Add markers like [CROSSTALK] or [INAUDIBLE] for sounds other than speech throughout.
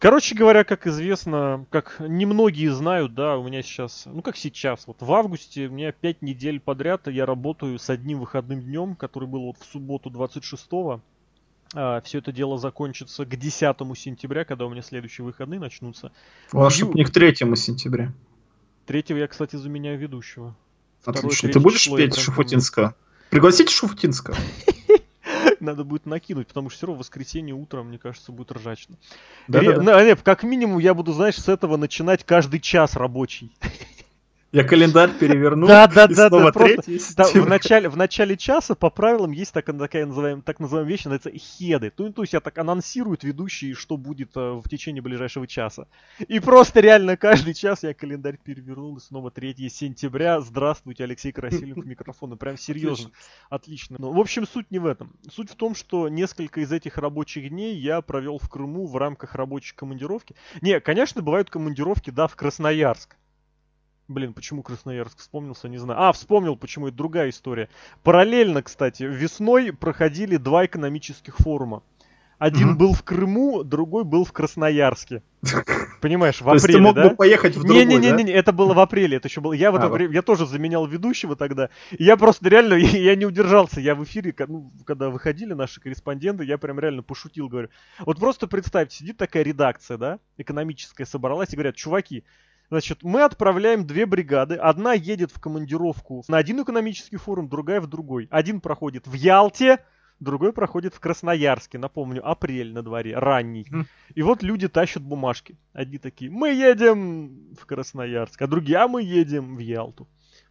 Короче говоря, как известно, как немногие знают, да, у меня сейчас, ну как сейчас, вот в августе у меня 5 недель подряд я работаю с одним выходным днем, который был вот в субботу 26-го. А, все это дело закончится к 10 сентября, когда у меня следующие выходные начнутся. Чтобы не к 3 сентября. 3 я, кстати, заменяю ведущего. Отлично. Ты будешь петь Шуфутинского? Пригласите Шуфутинского. [LAUGHS] [LAUGHS] Надо будет накинуть, потому что все равно в воскресенье утром, мне кажется, будет ржачно. Да, Ре... да, да. Нет, как минимум я буду, знаешь, с этого начинать каждый час рабочий. [LAUGHS] Я календарь переверну. Да, да, да, да. Просто, да, в, начале, в начале часа по правилам есть так, такая называемая, так называемая вещь, называется хеды. То, то есть я так анонсируют ведущий, что будет э, в течение ближайшего часа. И просто реально каждый час я календарь перевернул, и снова 3 сентября. Здравствуйте, Алексей Красильников, микрофона. Прям [LAUGHS] серьезно. Отлично. Ну, в общем, суть не в этом. Суть в том, что несколько из этих рабочих дней я провел в Крыму в рамках рабочей командировки. Не, конечно, бывают командировки, да, в Красноярск. Блин, почему Красноярск вспомнился, не знаю. А, вспомнил, почему это другая история. Параллельно, кстати, весной проходили два экономических форума. Один mm-hmm. был в Крыму, другой был в Красноярске. Понимаешь, в апреле, То есть ты мог да? бы поехать в другой, не, не, не, не, не, это было в апреле, это еще было. Я в это а, время, я тоже заменял ведущего тогда. И я просто реально, [LAUGHS] я, я не удержался. Я в эфире, ну, когда выходили наши корреспонденты, я прям реально пошутил, говорю. Вот просто представьте, сидит такая редакция, да, экономическая собралась и говорят, чуваки, Значит, мы отправляем две бригады. Одна едет в командировку на один экономический форум, другая в другой. Один проходит в Ялте, другой проходит в Красноярске. Напомню, апрель на дворе, ранний. И вот люди тащат бумажки. Одни такие, мы едем в Красноярск, а другие, а мы едем в Ялту.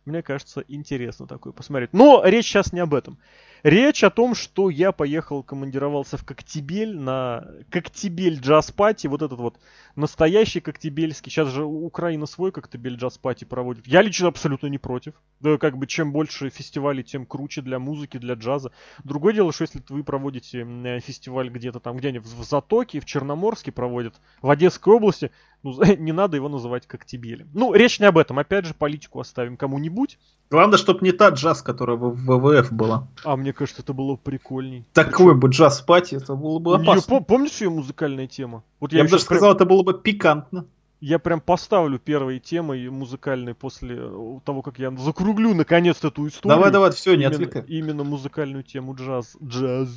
Мне кажется, интересно такое посмотреть. Но речь сейчас не об этом. Речь о том, что я поехал, командировался в Коктебель на Коктебель джаз пати, вот этот вот настоящий коктебельский. Сейчас же Украина свой Коктебель джаз пати проводит. Я лично абсолютно не против. Да, как бы чем больше фестивалей, тем круче для музыки, для джаза. Другое дело, что если вы проводите фестиваль где-то там, где-нибудь в Затоке, в Черноморске проводят, в Одесской области, ну, [LAUGHS] не надо его называть Коктебелем. Ну, речь не об этом. Опять же, политику оставим кому-нибудь. Главное, чтобы не та джаз, которая в ВВФ была. А мне кажется, это было прикольней. Такой бы джаз-пати, это было бы опасно. Ее, помнишь ее музыкальная тема? Вот я, я бы даже сказал, это было бы пикантно. Я прям поставлю первые темы музыкальные после э, того, как я закруглю наконец эту историю. Давай, давай, все, не именно, отвлекай. Именно музыкальную тему джаз. Джаз.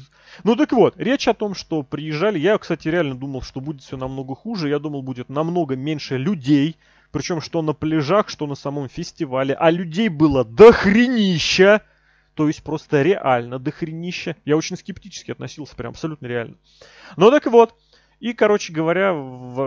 Ну так вот, речь о том, что приезжали. Я, кстати, реально думал, что будет все намного хуже. Я думал, будет намного меньше людей. Причем что на пляжах, что на самом фестивале. А людей было дохренища. То есть просто реально дохренища. Я очень скептически относился, прям абсолютно реально. Ну так вот, и, короче говоря,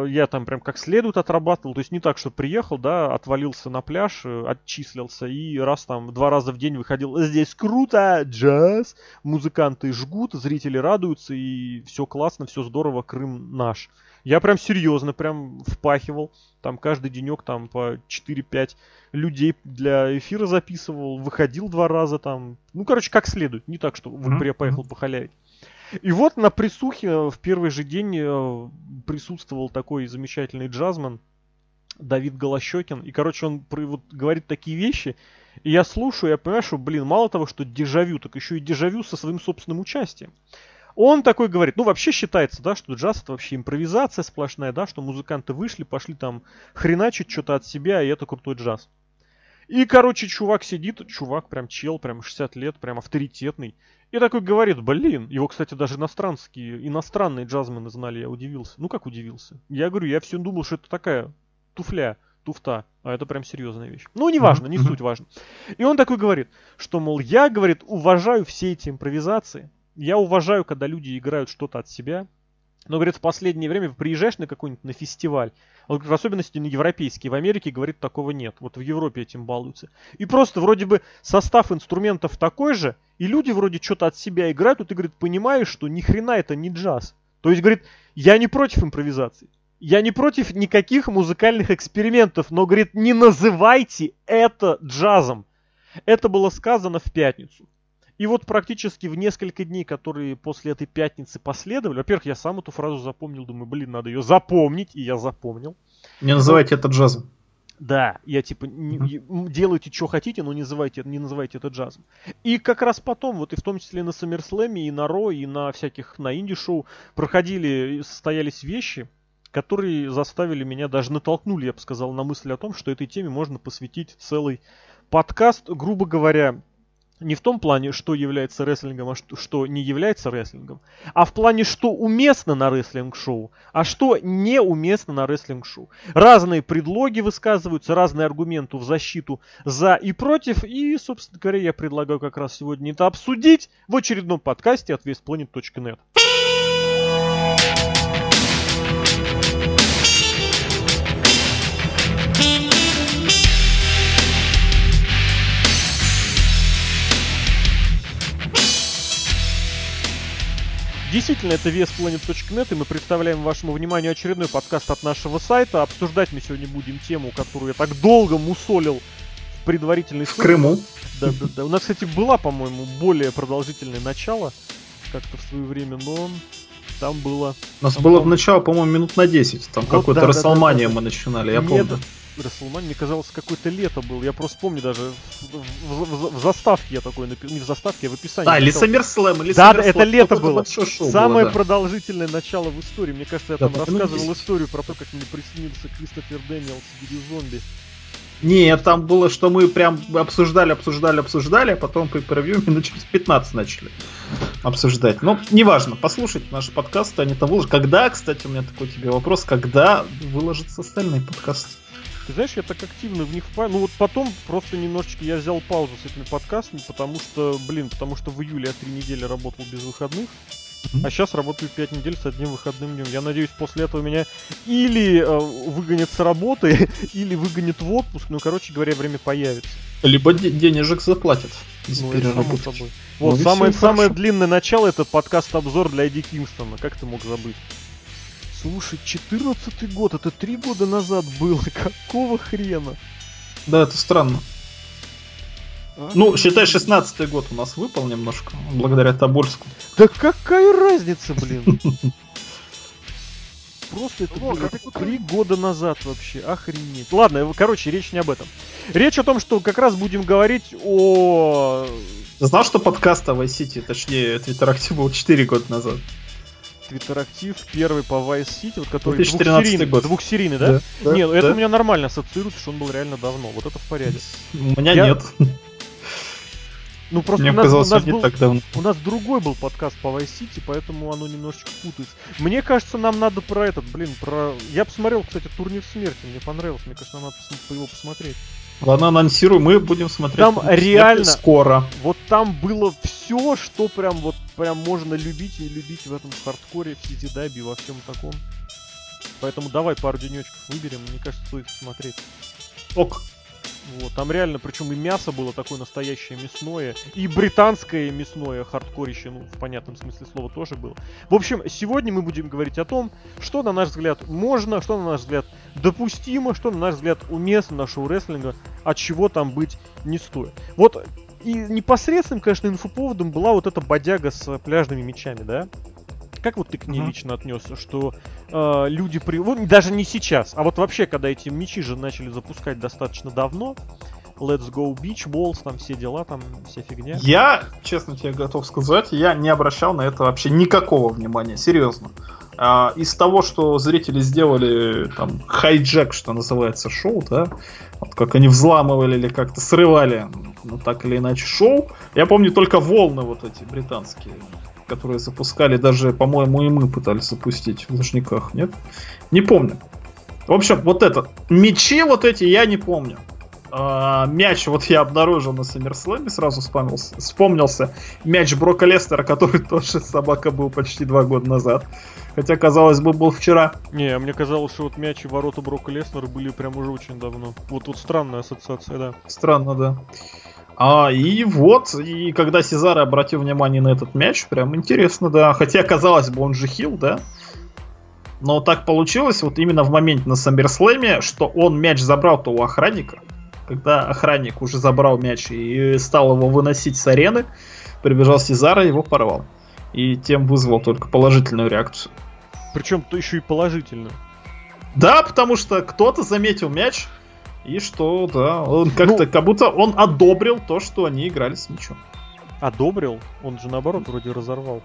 я там прям как следует отрабатывал. То есть не так, что приехал, да, отвалился на пляж, э, отчислился и раз там два раза в день выходил. Здесь круто, джаз, музыканты жгут, зрители радуются и все классно, все здорово, Крым наш. Я прям серьезно прям впахивал. Там каждый денек там по 4-5 людей для эфира записывал. Выходил два раза там. Ну, короче, как следует. Не так, что mm-hmm. я поехал похалявить. И вот на присухе э, в первый же день э, присутствовал такой замечательный джазман Давид Голощекин. И, короче, он вот, говорит такие вещи. И я слушаю, я понимаю, что, блин, мало того, что дежавю, так еще и дежавю со своим собственным участием. Он такой говорит, ну вообще считается, да, что джаз это вообще импровизация сплошная, да, что музыканты вышли, пошли там хреначить что-то от себя, и это крутой джаз. И, короче, чувак сидит, чувак прям чел, прям 60 лет, прям авторитетный. И такой говорит, блин, его, кстати, даже иностранские, иностранные джазмены знали, я удивился. Ну как удивился? Я говорю, я все думал, что это такая туфля, туфта, а это прям серьезная вещь. Ну, неважно, не суть важно. И он такой говорит, что, мол, я, говорит, уважаю все эти импровизации, я уважаю, когда люди играют что-то от себя, но, говорит, в последнее время приезжаешь на какой-нибудь на фестиваль, он, в особенности на европейский, в Америке, говорит, такого нет. Вот в Европе этим балуются. И просто вроде бы состав инструментов такой же, и люди вроде что-то от себя играют, и ты, говорит, понимаешь, что ни хрена это не джаз. То есть, говорит, я не против импровизации. Я не против никаких музыкальных экспериментов, но, говорит, не называйте это джазом. Это было сказано в пятницу. И вот практически в несколько дней, которые после этой пятницы последовали, во-первых, я сам эту фразу запомнил, думаю, блин, надо ее запомнить, и я запомнил. Не называйте это джазом. Да, я типа не, делайте, что хотите, но не называйте, не называйте это джазом. И как раз потом, вот и в том числе на SummerSlam, и на Ро, и на всяких, на инди-шоу проходили, состоялись вещи, которые заставили меня, даже натолкнули, я бы сказал, на мысль о том, что этой теме можно посвятить целый подкаст, грубо говоря, не в том плане, что является рестлингом, а что, что не является рестлингом, а в плане, что уместно на рестлинг-шоу, а что неуместно на рестлинг-шоу. Разные предлоги высказываются, разные аргументы в защиту за и против, и, собственно говоря, я предлагаю как раз сегодня это обсудить в очередном подкасте от westplanet.net. Действительно, это VSPlanet.net, и мы представляем вашему вниманию очередной подкаст от нашего сайта. Обсуждать мы сегодня будем тему, которую я так долго мусолил в предварительной В Крыму. Да, да, да. У нас, кстати, была, по-моему, более продолжительное начало как-то в свое время, но там было... У нас там было в начало, по-моему, минут на 10. Там вот, какой-то да, Расселмания да, да, да. мы начинали, я Нет, помню. Расселман, мне казалось, какое-то лето был. Я просто помню даже в, в, в, заставке я такой написал. Не в заставке, а в описании. А, или Саммерслэм, или Да, это лето было. Самое было, да. продолжительное начало в истории. Мне кажется, я да, там рассказывал историю про то, как мне присоединился Кристофер Дэниелс в виде зомби. Не, там было, что мы прям обсуждали, обсуждали, обсуждали, а потом по превью минут через 15 начали обсуждать. Но неважно, послушайте наши подкасты, они там выложат. Когда, кстати, у меня такой тебе вопрос, когда выложатся остальные подкасты? Ты знаешь, я так активно в них впал. Ну вот потом просто немножечко я взял паузу с этими подкастами, потому что, блин, потому что в июле я три недели работал без выходных. А сейчас работаю 5 недель с одним выходным днем. Я надеюсь, после этого меня или э, выгонят с работы, [LAUGHS] или выгонят в отпуск. Ну, короче говоря, время появится. Либо де- денежек заплатят. Ну, само собой. Вот, ну, самое, самое длинное начало это подкаст-обзор для Эдди Кингстона. Как ты мог забыть? Слушай, 14 год, это три года назад было. [LAUGHS] Какого хрена? Да, это странно. А? Ну, считай, 16 год у нас выпал немножко, благодаря Тобольску. Да какая разница, блин? [LAUGHS] Просто это было три года назад вообще, охренеть. Ладно, короче, речь не об этом. Речь о том, что как раз будем говорить о... знал, что подкаст о Vice City, точнее, Twitter Active был 4 года назад? Твиттерактив первый по Vice City, вот который двухсерийный, год. двухсерийный, да? да нет, да, это у меня нормально ассоциируется, что он был реально давно. Вот это в порядке. У меня Я... нет. Ну просто Мне у нас, казалось, у, нас был, так давно. у нас другой был подкаст по Vice City, поэтому оно немножечко путается. Мне кажется, нам надо про этот, блин, про... Я посмотрел, кстати, Турнир смерти, мне понравился, мне кажется, нам надо его посмотреть. Ладно, анонсирую, мы будем смотреть. Там реально скоро. Вот там было все, что прям вот прям можно любить и любить в этом хардкоре, в Сити Даби, во всем таком. Поэтому давай пару денечков выберем, мне кажется, стоит посмотреть. Ок. Вот, там реально, причем и мясо было такое настоящее мясное, и британское мясное хардкорище, ну, в понятном смысле слова тоже было. В общем, сегодня мы будем говорить о том, что, на наш взгляд, можно, что, на наш взгляд, допустимо, что, на наш взгляд, уместно на шоу рестлинга, от чего там быть не стоит. Вот, и непосредственным, конечно, инфоповодом была вот эта бодяга с пляжными мечами, да? Как вот ты к ней uh-huh. лично отнесся, что э, люди при... Ну, даже не сейчас, а вот вообще, когда эти мечи же начали запускать достаточно давно, Let's Go Beach Balls, там все дела, там вся фигня. Я, честно тебе готов сказать, я не обращал на это вообще никакого внимания, серьезно. А, из того, что зрители сделали там хайджек, что называется, шоу, да, вот как они взламывали или как-то срывали, ну так или иначе, шоу, я помню только волны вот эти британские которые запускали, даже, по-моему, и мы пытались запустить в Лужниках, нет? Не помню. В общем, вот это. Мечи вот эти я не помню. А, мяч вот я обнаружил на Саммерслэме, сразу вспомнился, вспомнился мяч Брока Лестера, который [LAUGHS] тоже собака был почти два года назад. Хотя, казалось бы, был вчера. Не, мне казалось, что вот мяч и ворота Брока Леснера были прям уже очень давно. Вот тут странная ассоциация, да. Странно, да. А, и вот, и когда Сезар обратил внимание на этот мяч, прям интересно, да. Хотя, казалось бы, он же хил, да? Но так получилось, вот именно в моменте на Саммерслэме, что он мяч забрал-то у охранника. Когда охранник уже забрал мяч и стал его выносить с арены, прибежал Сезар и его порвал. И тем вызвал только положительную реакцию. Причем то еще и положительную. Да, потому что кто-то заметил мяч, и что, да, он как-то, ну, как будто он одобрил то, что они играли с мячом. Одобрил? Он же наоборот вроде разорвал.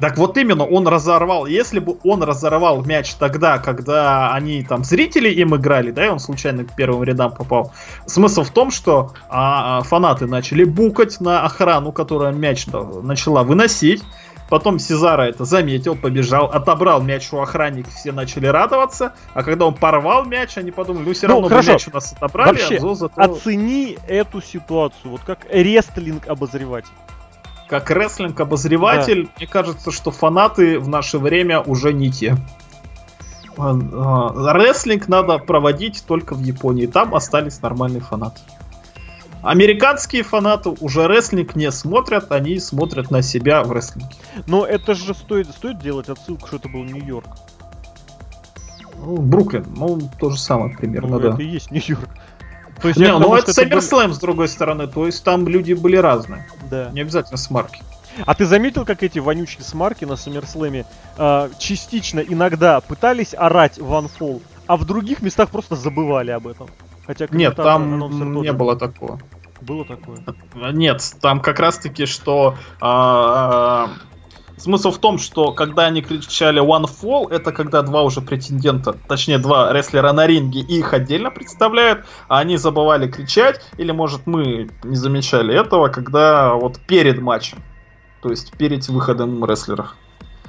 Так вот именно, он разорвал. Если бы он разорвал мяч тогда, когда они там зрители им играли, да, и он случайно к первым рядам попал. Смысл в том, что а, а фанаты начали букать на охрану, которая мяч начала выносить. Потом Сезара это заметил, побежал, отобрал мяч у охранников, все начали радоваться. А когда он порвал мяч, они подумали, ну все равно хорошо. мяч у нас отобрали, Вообще, а Зоза то... оцени эту ситуацию, вот как рестлинг обозреватель. Как рестлинг-обозреватель, да. мне кажется, что фанаты в наше время уже не те. А, а, рестлинг надо проводить только в Японии. Там остались нормальные фанаты. Американские фанаты уже рестлинг не смотрят, они смотрят на себя в рестлинге. Но это же стоит, стоит делать отсылку, что это был Нью-Йорк. Ну, Бруклин, ну, то же самое примерно, ну, да. Это и есть Нью-Йорк. То есть, не, ну это SummerSlam, были... с другой стороны, то есть там люди были разные. Да. Не обязательно смарки. А ты заметил, как эти вонючие смарки на Саммерслэме э, частично иногда пытались орать One Fall, а в других местах просто забывали об этом? Хотя Нет, там не было такого. Было такое? Нет, там как раз таки, что а, а, смысл в том, что когда они кричали One Fall, это когда два уже претендента, точнее два рестлера на ринге, их отдельно представляют, а они забывали кричать, или может мы не замечали этого, когда вот перед матчем, то есть перед выходом рестлеров.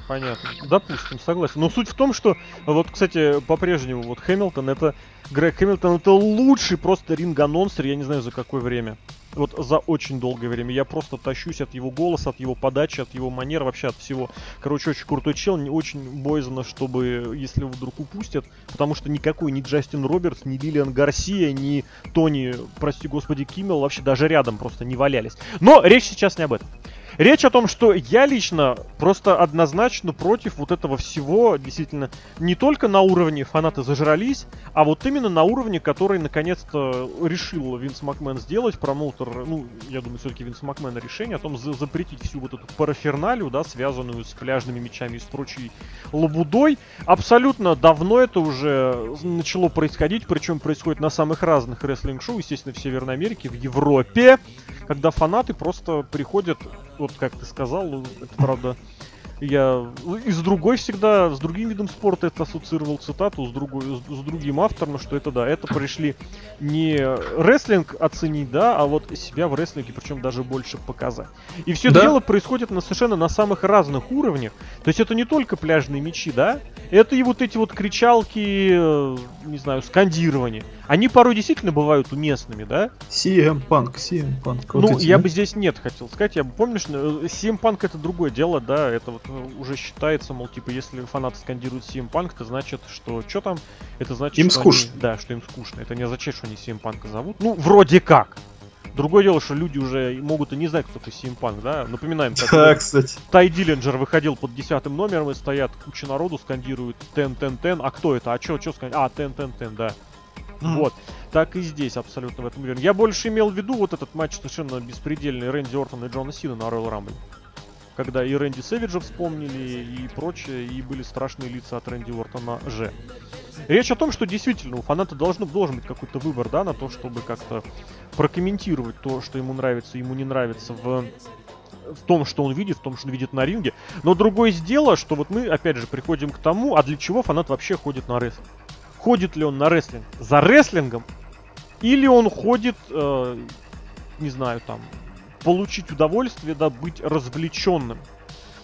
Понятно. Допустим, согласен. Но суть в том, что вот, кстати, по-прежнему вот Хэмилтон это Грег Хэмилтон это лучший просто ринг-анонсер, я не знаю за какое время. Вот за очень долгое время. Я просто тащусь от его голоса, от его подачи, от его манер, вообще от всего. Короче, очень крутой чел, не очень боязно, чтобы, если вдруг упустят, потому что никакой ни Джастин Робертс, ни Лилиан Гарсия, ни Тони, прости господи, Киммел вообще даже рядом просто не валялись. Но речь сейчас не об этом. Речь о том, что я лично просто однозначно против вот этого всего, действительно, не только на уровне фанаты зажрались, а вот именно на уровне, который наконец-то решил Винс Макмен сделать, промоутер, ну, я думаю, все-таки Винс Макмен решение о том, за запретить всю вот эту параферналию, да, связанную с пляжными мечами и с прочей лабудой. Абсолютно давно это уже начало происходить, причем происходит на самых разных рестлинг-шоу, естественно, в Северной Америке, в Европе, когда фанаты просто приходят вот как ты сказал, это правда я и с другой всегда, с другим видом спорта это ассоциировал цитату, с, другой, с, с другим автором, что это да, это пришли не рестлинг оценить, да, а вот себя в рестлинге, причем даже больше показать. И все да? дело происходит на совершенно на самых разных уровнях. То есть это не только пляжные мечи, да, это и вот эти вот кричалки, э, не знаю, скандирование. Они порой действительно бывают уместными, да? CM Punk, CM Punk. Вот ну, эти, я да? бы здесь нет хотел сказать. Я бы помнишь, э, CM Punk это другое дело, да, это вот уже считается, мол, типа, если фанаты скандируют CM Punk, это значит, что что там? Это значит, им что скучно. Они, да, что им скучно. Это не означает, что они CM Punk зовут. Ну, вроде как. Другое дело, что люди уже могут и не знать, кто такой Симпанк, да? Напоминаем, как да, кстати. Тай Диллинджер выходил под десятым номером и стоят куча народу, скандируют тен тен тен А кто это? А чё, чё скандируют? А, тен тен тен да. Mm. Вот. Так и здесь абсолютно в этом уверен. Я больше имел в виду вот этот матч совершенно беспредельный Рэнди Ортона и Джона Сина на Royal Rumble. Когда и Рэнди Сэвиджа вспомнили, и прочее, и были страшные лица от Рэнди Ортона же. Речь о том, что действительно у фаната должен, должен быть какой-то выбор, да, на то, чтобы как-то прокомментировать то, что ему нравится, ему не нравится в в том, что он видит, в том, что он видит на ринге. Но другое дело, что вот мы, опять же, приходим к тому, а для чего фанат вообще ходит на рестлинг? Ходит ли он на рестлинг за рестлингом? Или он ходит, э, не знаю, там, получить удовольствие, да, быть развлеченным?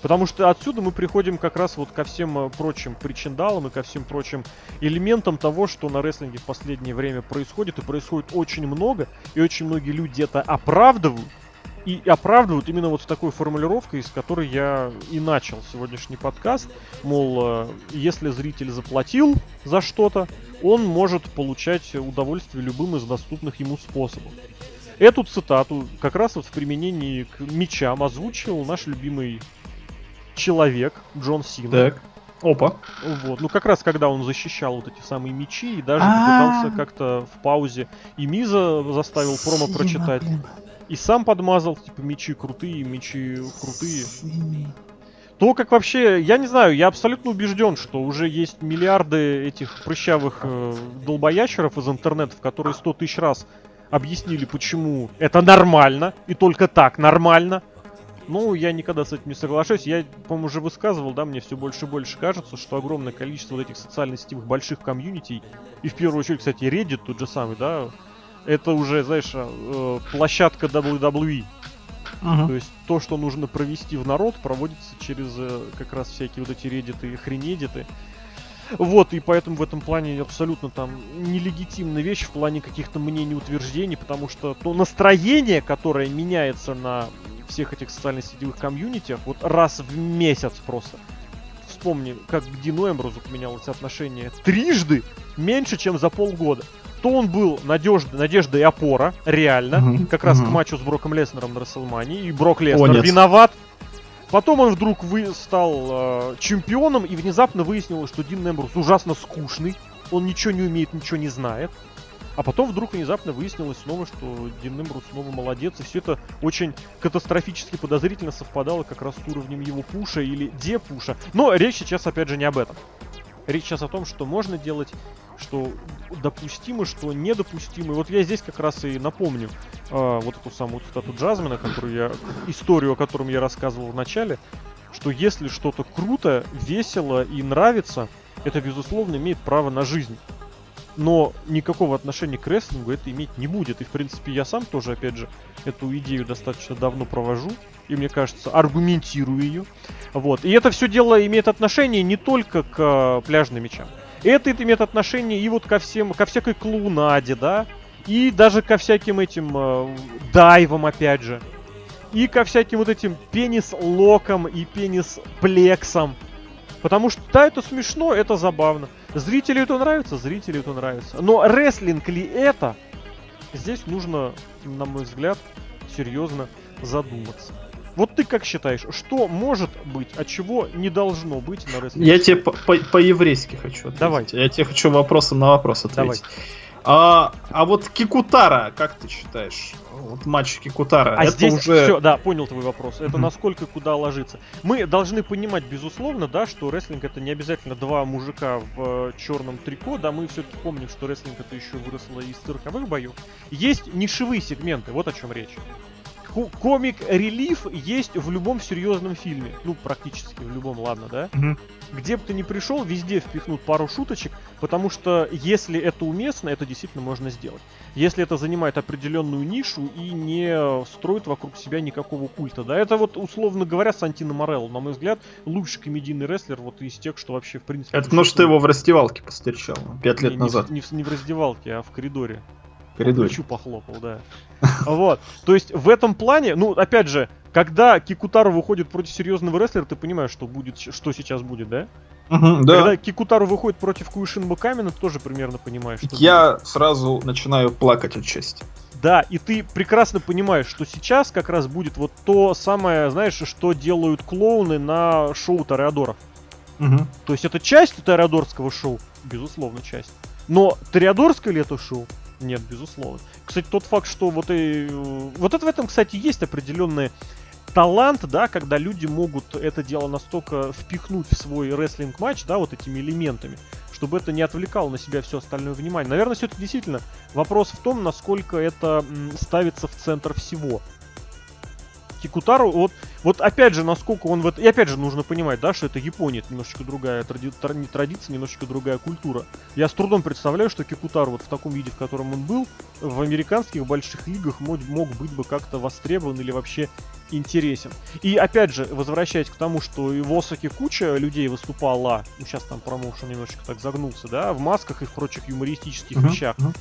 Потому что отсюда мы приходим как раз вот ко всем э, прочим причиндалам и ко всем прочим элементам того, что на рестлинге в последнее время происходит. И происходит очень много, и очень многие люди это оправдывают. И оправдывают именно вот с такой формулировкой, с которой я и начал сегодняшний подкаст. Мол, э, если зритель заплатил за что-то, он может получать удовольствие любым из доступных ему способов. Эту цитату как раз вот в применении к мечам озвучил наш любимый человек Джон Сина. Так. Опа. Вот. Ну, как раз когда он защищал вот эти самые мечи и даже попытался как-то в паузе и Миза заставил промо прочитать. И сам подмазал, типа, мечи крутые, мечи крутые. То, как вообще, я не знаю, я абсолютно убежден, что уже есть миллиарды этих прыщавых э, долбоящеров из интернета, в которые сто тысяч раз объяснили, почему это нормально, и только так нормально. Ну, я никогда с этим не соглашусь. Я, по-моему, уже высказывал, да, мне все больше и больше кажется, что огромное количество вот этих социально сетевых больших комьюнити, и в первую очередь, кстати, Reddit тот же самый, да, это уже, знаешь, э, площадка WWE. Uh-huh. То есть то, что нужно провести в народ, проводится через э, как раз всякие вот эти реддиты и хренедиты. Вот, и поэтому в этом плане абсолютно там нелегитимная вещь в плане каких-то мнений, утверждений, потому что то настроение, которое меняется на всех этих социальных сетевых комьюнити, вот раз в месяц просто. Вспомни, как к Дину Эмбрузу поменялось отношение трижды меньше, чем за полгода. То он был надежда, надежда и опора, реально, угу, как раз угу. к матчу с Броком Леснером на Расселмане, и Брок Леснер О, виноват. Потом он вдруг вы, стал э, чемпионом, и внезапно выяснилось, что Дин Эмбрус ужасно скучный, он ничего не умеет, ничего не знает. А потом вдруг внезапно выяснилось снова, что Дин Эмбрус снова молодец, и все это очень катастрофически подозрительно совпадало как раз с уровнем его пуша или депуша. Но речь сейчас опять же не об этом. Речь сейчас о том, что можно делать, что допустимо, что недопустимо. И вот я здесь как раз и напомню э, вот эту самую цитату Джазмина, которую я, историю, о котором я рассказывал в начале, что если что-то круто, весело и нравится, это, безусловно, имеет право на жизнь но никакого отношения к рестлингу это иметь не будет. И, в принципе, я сам тоже, опять же, эту идею достаточно давно провожу. И, мне кажется, аргументирую ее. Вот. И это все дело имеет отношение не только к э, пляжным мячам. Это, это имеет отношение и вот ко всем, ко всякой клоунаде, да, и даже ко всяким этим э, дайвам, опять же. И ко всяким вот этим пенис-локам и пенис-плексам. Потому что, да, это смешно, это забавно. Зрителю это нравится, зрителю это нравится. Но рестлинг ли это? Здесь нужно, на мой взгляд, серьезно задуматься. Вот ты как считаешь, что может быть, а чего не должно быть на рестлинге? Я тебе по-еврейски хочу ответить. Давай. Я тебе хочу вопросом на вопрос ответить. Давай. А, а вот Кикутара, как ты считаешь? Вот матч Кикутара. А это здесь уже... все, да, понял твой вопрос. Это mm-hmm. насколько куда ложится. Мы должны понимать, безусловно, да, что рестлинг это не обязательно два мужика в э, черном трико, да, мы все-таки помним, что рестлинг это еще выросло из цирковых боев. Есть нишевые сегменты, вот о чем речь комик-релиф есть в любом серьезном фильме. Ну, практически в любом, ладно, да? Угу. Где бы ты ни пришел, везде впихнут пару шуточек, потому что если это уместно, это действительно можно сделать. Если это занимает определенную нишу и не строит вокруг себя никакого культа, да? Это вот, условно говоря, Сантино Морелло, на мой взгляд, лучший комедийный рестлер вот из тех, что вообще, в принципе... Это потому что ты его в раздевалке постречал пять лет не, назад. Не, не, не в раздевалке, а в коридоре коридоре. Похлопал, да. [LAUGHS] Вот. То есть в этом плане, ну, опять же, когда Кикутару выходит против серьезного рестлера, ты понимаешь, что будет, что сейчас будет, да? Угу, да. Когда Кикутару выходит против Куишинба Камена, ты тоже примерно понимаешь, что Я будет. сразу начинаю плакать от счастья. Да, и ты прекрасно понимаешь, что сейчас как раз будет вот то самое, знаешь, что делают клоуны на шоу Тореадоров. Угу. То есть это часть Тореадорского шоу, безусловно, часть. Но Тореадорское ли это шоу? Нет, безусловно. Кстати, тот факт, что вот и... Вот это в этом, кстати, есть определенный талант, да, когда люди могут это дело настолько впихнуть в свой рестлинг-матч, да, вот этими элементами, чтобы это не отвлекало на себя все остальное внимание. Наверное, все-таки действительно вопрос в том, насколько это ставится в центр всего. Кикутару, вот, вот опять же, насколько он в это... И опять же, нужно понимать, да, что это Япония, это немножечко другая тради... традиция, немножечко другая культура. Я с трудом представляю, что Кикутару вот в таком виде, в котором он был, в американских больших лигах мог, мог быть бы как-то востребован или вообще интересен. И опять же, возвращаясь к тому, что и в Осаке куча людей выступала, ну сейчас там промоушен немножечко так загнулся, да, в масках и в прочих юмористических uh-huh, вещах. Uh-huh.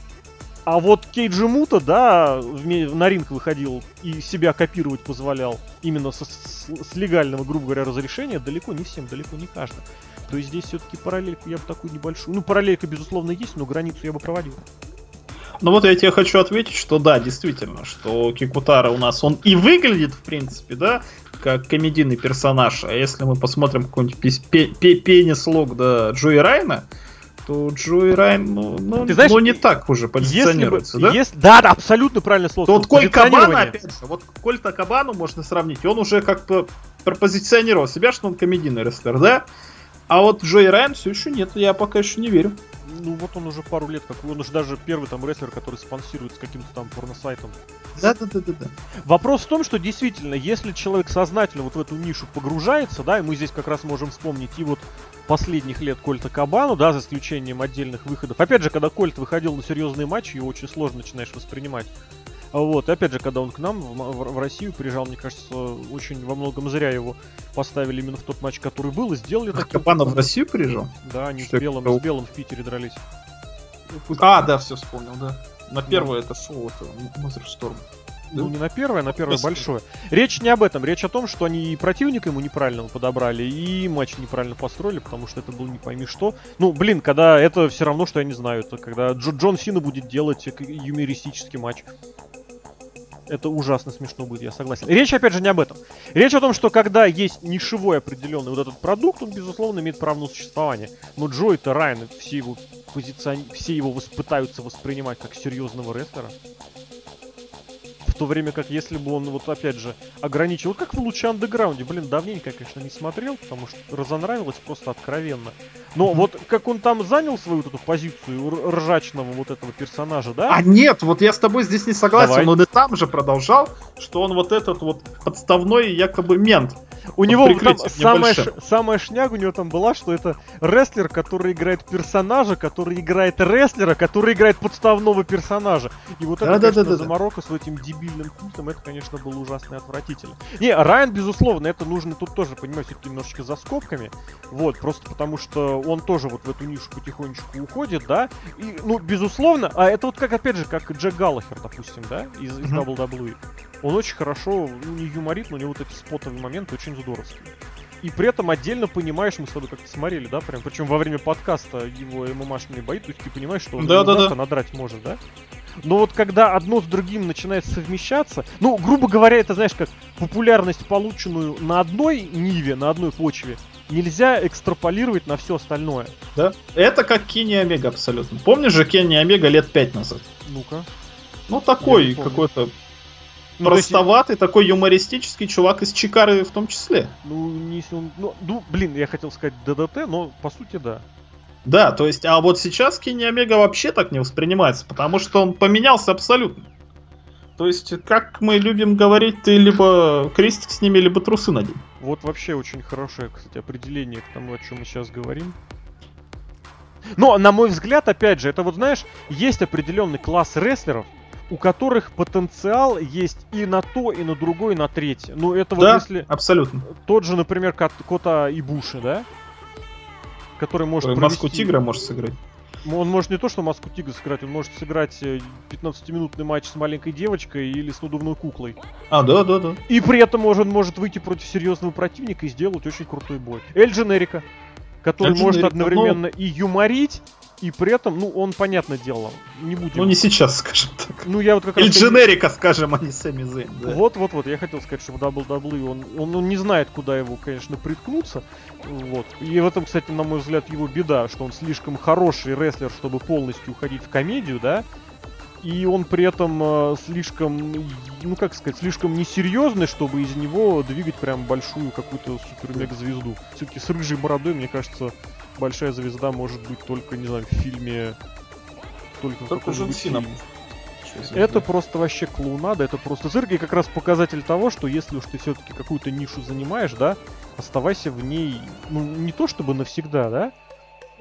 А вот Кейджи Мута, да, на ринг выходил и себя копировать позволял именно со, с, с легального, грубо говоря, разрешения, далеко не всем, далеко не каждый. То есть здесь все-таки параллельку я бы такую небольшую... Ну, параллелька, безусловно, есть, но границу я бы проводил. Ну вот я тебе хочу ответить, что да, действительно, что Кикутара у нас, он и выглядит, в принципе, да, как комедийный персонаж. А если мы посмотрим какой-нибудь пенис-лог да, Джои Райна, то Джои Райан, ну, ну, Ты знаешь, ну не так уже позиционируется, если бы, да? Если, да, да, абсолютно правильное слово. То вот Коль Кабана, опять же, вот Коль-то Кабану можно сравнить, он уже как-то пропозиционировал себя, что он комедийный рестлер, да? А вот Джои Райан все еще нет, я пока еще не верю. Ну вот он уже пару лет, как он уже даже первый там рестлер, который спонсирует с каким-то там порносайтом. Да, да, да, да, да. Вопрос в том, что действительно, если человек сознательно вот в эту нишу погружается, да, и мы здесь как раз можем вспомнить и вот последних лет Кольта Кабану, да, за исключением отдельных выходов. Опять же, когда Кольт выходил на серьезные матчи, его очень сложно начинаешь воспринимать. Вот, и опять же, когда он к нам в, в, Россию приезжал, мне кажется, очень во многом зря его поставили именно в тот матч, который был, и сделали таким. Кабанов в Россию приезжал? Да, они с белым, с белым в Питере дрались. А, да, все вспомнил, да. На первое это шоу, это Мазер Шторм. Ну, не на первое, на первое большое. Речь не об этом, речь о том, что они и противника ему неправильно подобрали, и матч неправильно построили, потому что это был не пойми что. Ну, блин, когда это все равно, что я не знаю, это когда Джо Джон Сина будет делать юмористический матч. Это ужасно смешно будет, я согласен. Речь, опять же, не об этом. Речь о том, что когда есть нишевой определенный вот этот продукт, он, безусловно, имеет право на существование. Но Джо это Райан, все его позицион... все его пытаются воспринимать как серьезного рестлера то время как если бы он, вот опять же, ограничил, вот как в луче андеграунде, блин, давненько, конечно, не смотрел, потому что разонравилось просто откровенно. Но вот как он там занял свою вот эту позицию ржачного вот этого персонажа, да? А нет, вот я с тобой здесь не согласен, Давай. он и там же продолжал, что он вот этот вот подставной якобы мент. У него там самая, ш, самая шняга у него там была, что это рестлер, который играет персонажа, который играет рестлера, который играет подставного персонажа. И вот это, да, конечно, да, да, заморока да. с этим дебильным культом, это, конечно, было ужасно и отвратительно. Не, Райан, безусловно, это нужно тут тоже понимать, все-таки немножечко за скобками. Вот, просто потому что он тоже вот в эту нишу потихонечку уходит, да. И, ну, безусловно, а это вот как, опять же, как Джек Галлахер, допустим, да, из, из WWE. Он очень хорошо, ну, не юморит, но у него вот эти спотовые моменты очень здоровские. И при этом отдельно понимаешь, мы с тобой как-то смотрели, да, прям, причем во время подкаста его ММАшные бои, то есть ты понимаешь, что он да, да, да. надрать может, да? Но вот когда одно с другим начинает совмещаться, ну, грубо говоря, это, знаешь, как популярность, полученную на одной ниве, на одной почве, нельзя экстраполировать на все остальное. Да? Это как Кенни Омега абсолютно. Помнишь же Кенни Омега лет пять назад? Ну-ка. Ну, такой какой-то ну, простоватый, такой юмористический чувак из Чикары в том числе. Ну, не ну, ну, блин, я хотел сказать ДДТ, но по сути да. Да, то есть, а вот сейчас Кенни Омега вообще так не воспринимается, потому что он поменялся абсолютно. То есть, как мы любим говорить, ты либо крестик сними, либо трусы надень. Вот вообще очень хорошее, кстати, определение к тому, о чем мы сейчас говорим. Но, на мой взгляд, опять же, это вот, знаешь, есть определенный класс рестлеров, у которых потенциал есть и на то, и на другое, и на третье. Ну, это да, вот если... абсолютно. Тот же, например, Кота Ибуши, да? Который может Который провести... Маску Тигра может сыграть. Он может не то, что Маску Тигра сыграть, он может сыграть 15-минутный э, матч с маленькой девочкой или с надувной куклой. А, да, да, да. И при этом он может выйти против серьезного противника и сделать очень крутой бой. Эль Дженерика, который Эль может одновременно но... и юморить, и при этом, ну, он, понятное дело, не будем... Ну, не сейчас, скажем так. Ну, я вот как Или раз... дженерика, скажем, а не Сэмми Зейн, да. Вот-вот-вот, я хотел сказать, что в WWE он, он, он не знает, куда его, конечно, приткнуться. Вот. И в этом, кстати, на мой взгляд, его беда, что он слишком хороший рестлер, чтобы полностью уходить в комедию, да, и он при этом э, слишком, ну как сказать, слишком несерьезный, чтобы из него двигать прям большую какую-то супер-мега-звезду. Все-таки с рыжей бородой, мне кажется, большая звезда может быть только, не знаю, в фильме... Только, только Джон Сина. Это просто вообще клоунада, это просто цирк, и как раз показатель того, что если уж ты все-таки какую-то нишу занимаешь, да, оставайся в ней, ну, не то чтобы навсегда, да,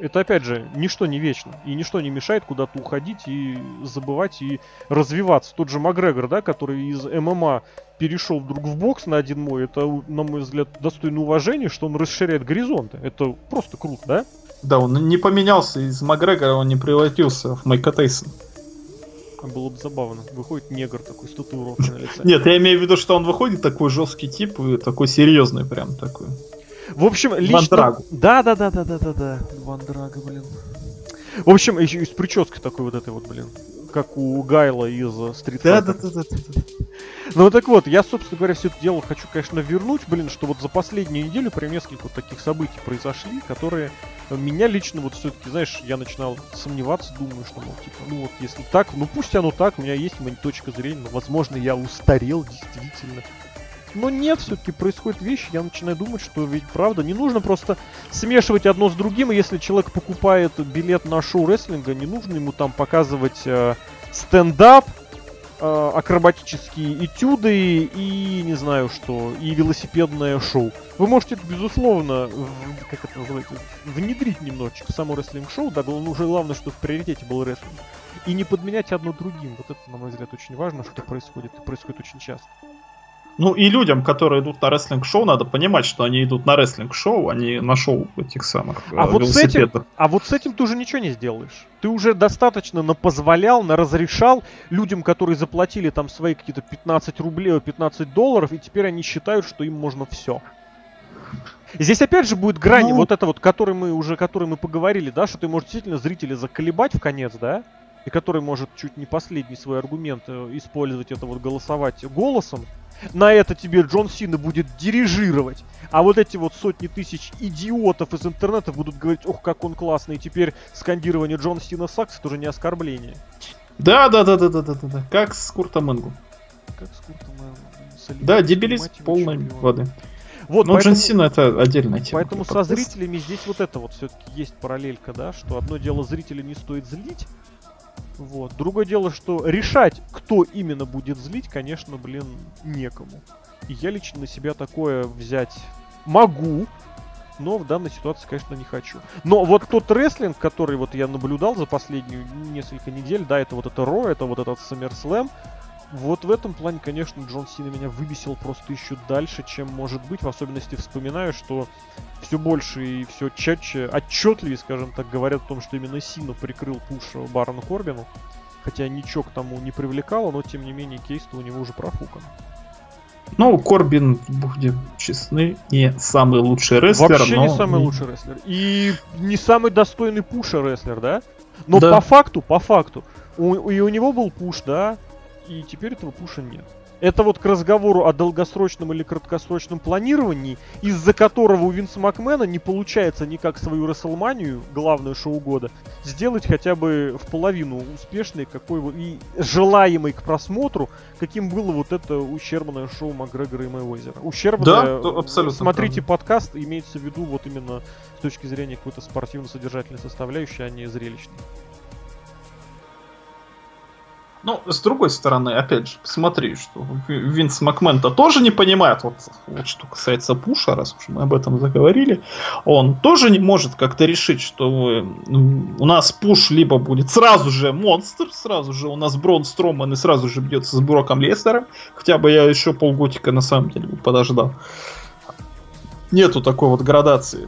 это опять же, ничто не вечно. И ничто не мешает куда-то уходить и забывать и развиваться. Тот же Макгрегор, да, который из ММА перешел вдруг в бокс на один мой, это, на мой взгляд, достойно уважения, что он расширяет горизонты. Это просто круто, да? Да, он не поменялся из Макгрегора, он не превратился в Майка Тейсона. Было бы забавно. Выходит негр такой с татуировкой на [LAUGHS] лице. Нет, я имею в виду, что он выходит такой жесткий тип, такой серьезный прям такой. В общем, лично... Вандрагу. Да, да, да, да, да, да, да. Вандрага, блин. В общем, еще и с прической такой вот этой вот, блин. Как у Гайла из Street да, да, да, да, да. Ну так вот, я, собственно говоря, все это дело хочу, конечно, вернуть, блин, что вот за последнюю неделю прям несколько вот таких событий произошли, которые меня лично вот все-таки, знаешь, я начинал сомневаться, думаю, что, ну, типа, ну вот если так, ну пусть оно так, у меня есть точка зрения, но, возможно, я устарел действительно. Но нет, все-таки происходят вещи, я начинаю думать, что ведь правда не нужно просто смешивать одно с другим, если человек покупает билет на шоу рестлинга, не нужно ему там показывать э, стендап, э, акробатические этюды и не знаю что, и велосипедное шоу. Вы можете это, безусловно, в, как это называется, внедрить немножечко в само рестлинг-шоу, да, ну, уже главное, что в приоритете был рестлинг. И не подменять одно другим. Вот это, на мой взгляд, очень важно, что происходит. И происходит очень часто. Ну и людям, которые идут на рестлинг-шоу, надо понимать, что они идут на рестлинг-шоу, а не на шоу этих самых а э, вот с этим, А вот с этим ты уже ничего не сделаешь. Ты уже достаточно напозволял, наразрешал людям, которые заплатили там свои какие-то 15 рублей, 15 долларов, и теперь они считают, что им можно все. Здесь опять же будет грань, ну... вот это вот, который мы уже, который мы поговорили, да, что ты можешь действительно зрителя заколебать в конец, да, и который может чуть не последний свой аргумент э, использовать это вот голосовать голосом, на это тебе Джон Сина будет дирижировать. А вот эти вот сотни тысяч идиотов из интернета будут говорить, ох, как он классный. И теперь скандирование Джон Сина Сакс это уже не оскорбление. Да, да, да, да, да, да, да, да. Как с Куртом Энгл. Как с Куртом Энгл. Да, дебилист полной воды. Вот, Но поэтому, Джон Сина это отдельная тема. Поэтому со зрителями здесь вот это вот все-таки есть параллелька, да, что одно дело зрителя не стоит злить, вот. Другое дело, что решать, кто именно будет злить, конечно, блин, некому. И я лично на себя такое взять могу, но в данной ситуации, конечно, не хочу. Но вот тот рестлинг, который вот я наблюдал за последние несколько недель, да, это вот это Ро, это вот этот SummerSlam, вот в этом плане, конечно, Джон Сина меня выбесил просто еще дальше, чем может быть. В особенности вспоминаю, что все больше и все чаще, отчетливее, скажем так, говорят о том, что именно Сина прикрыл пуш Барону Корбину. Хотя ничего к тому не привлекало, но тем не менее кейс у него уже профукан. Ну, Корбин, будем честны, не самый лучший рестлер. Вообще но... не самый лучший рестлер. И не самый достойный пуша рестлер, да? Но да. по факту, по факту, у, и у него был пуш, да, и теперь этого пуша нет. Это вот к разговору о долгосрочном или краткосрочном планировании, из-за которого у Винса Макмена не получается никак свою Расселманию, главное шоу года, сделать хотя бы в половину успешной, какой и желаемой к просмотру, каким было вот это ущербное шоу Макгрегора и Мэйвезера. Ущербное, да, абсолютно. Смотрите правильно. подкаст, имеется в виду вот именно с точки зрения какой-то спортивно-содержательной составляющей, а не зрелищной. Ну, с другой стороны, опять же, посмотри, что Винс Макмен-то тоже не понимает, вот, вот что касается Пуша, раз уж мы об этом заговорили, он тоже не может как-то решить, что у нас Пуш либо будет сразу же монстр, сразу же у нас Брон Строман и сразу же бьется с Броком Лестером, хотя бы я еще полготика на самом деле подождал. Нету такой вот градации